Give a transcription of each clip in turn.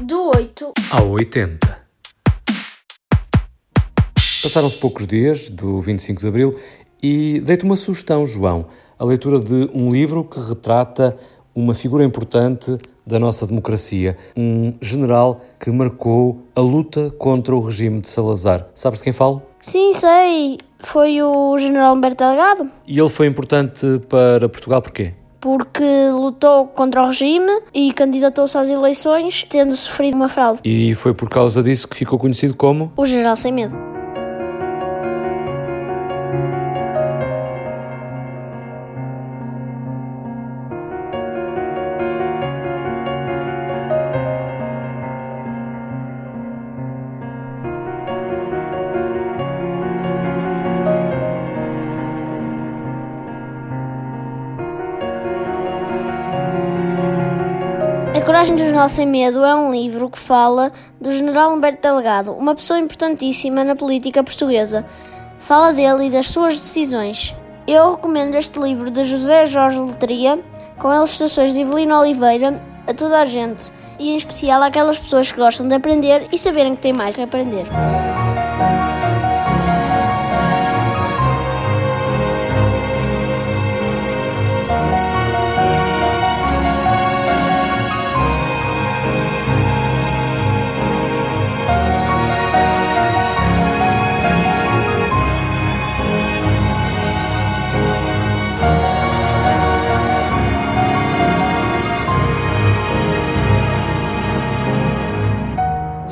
Do 8 ao 80. Passaram-se poucos dias do 25 de Abril e dei-te uma sugestão, João, a leitura de um livro que retrata uma figura importante da nossa democracia, um general que marcou a luta contra o regime de Salazar. Sabes de quem falo? Sim, sei. Foi o General Humberto Delgado. E ele foi importante para Portugal porquê? Porque lutou contra o regime e candidatou-se às eleições, tendo sofrido uma fraude. E foi por causa disso que ficou conhecido como O General Sem Medo. Coragem do Sem Medo é um livro que fala do General Humberto Delgado, uma pessoa importantíssima na política portuguesa. Fala dele e das suas decisões. Eu recomendo este livro de José Jorge Letria, com ilustrações de Evelina Oliveira, a toda a gente, e em especial àquelas pessoas que gostam de aprender e saberem que têm mais que aprender.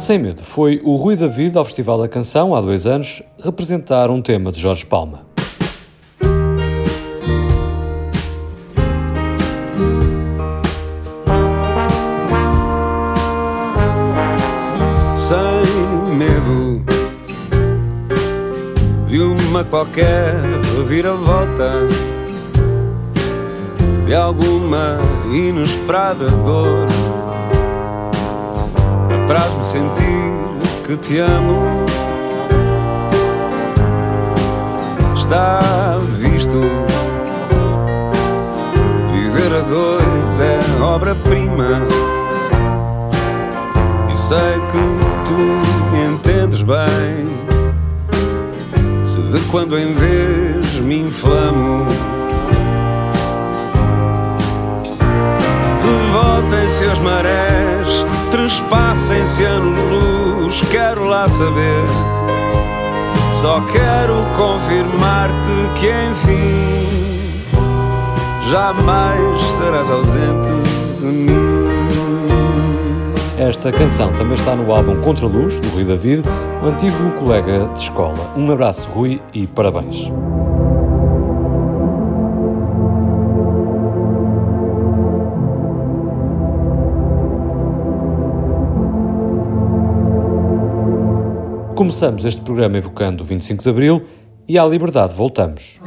Sem Medo foi o Rui David ao Festival da Canção, há dois anos, representar um tema de Jorge Palma. sem medo de uma qualquer reviravolta, de alguma inesperada dor. Apraz-me sentir que te amo. Está visto. Viver a dois é obra-prima. E sei que tu me entendes bem. Se de quando em vez me inflamo. Revoltem-se as marés, trespassem-se anos-luz, quero lá saber. Só quero confirmar-te que enfim jamais estarás ausente de mim. Esta canção também está no álbum Contra Luz, do Rui David, o antigo colega de escola. Um abraço, Rui, e parabéns. Começamos este programa evocando o 25 de Abril e à liberdade voltamos.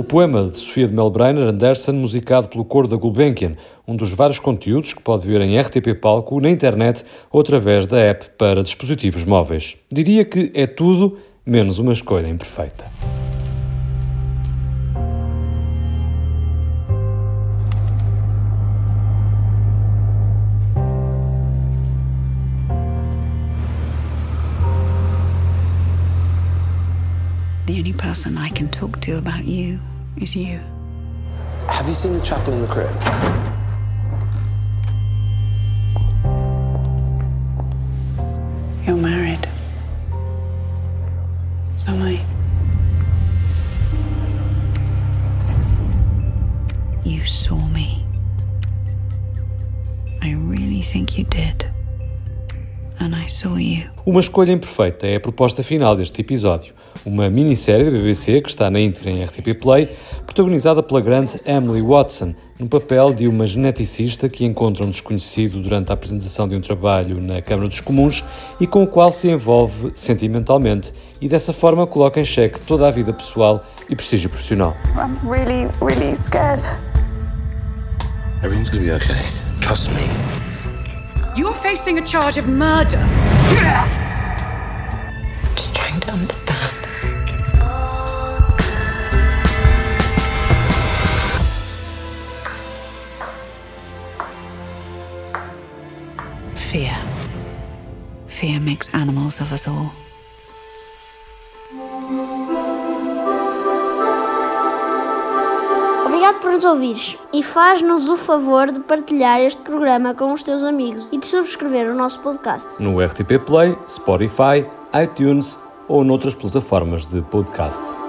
O poema de Sofia de Melbrainer Anderson, musicado pelo coro da Gulbenkian, um dos vários conteúdos que pode ver em RTP Palco, na internet ou através da app para dispositivos móveis. Diria que é tudo menos uma escolha imperfeita. The only person I can talk to about you is you. Have you seen the chapel in the crypt? You're married. So am I. You saw me. I really think you did. And I saw you. Uma escolha imperfeita é a proposta final deste episódio. Uma minissérie da BBC que está na íntegra em RTP Play, protagonizada pela grande Emily Watson, no papel de uma geneticista que encontra um desconhecido durante a apresentação de um trabalho na Câmara dos Comuns e com o qual se envolve sentimentalmente e dessa forma coloca em xeque toda a vida pessoal e prestígio profissional. I'm really, really scared. Everything's gonna be okay. Trust me. You're facing a charge of murder. Just trying to understand. Animals of us all. Obrigado por nos ouvires e faz-nos o favor de partilhar este programa com os teus amigos e de subscrever o nosso podcast. No RTP Play, Spotify, iTunes ou noutras plataformas de podcast.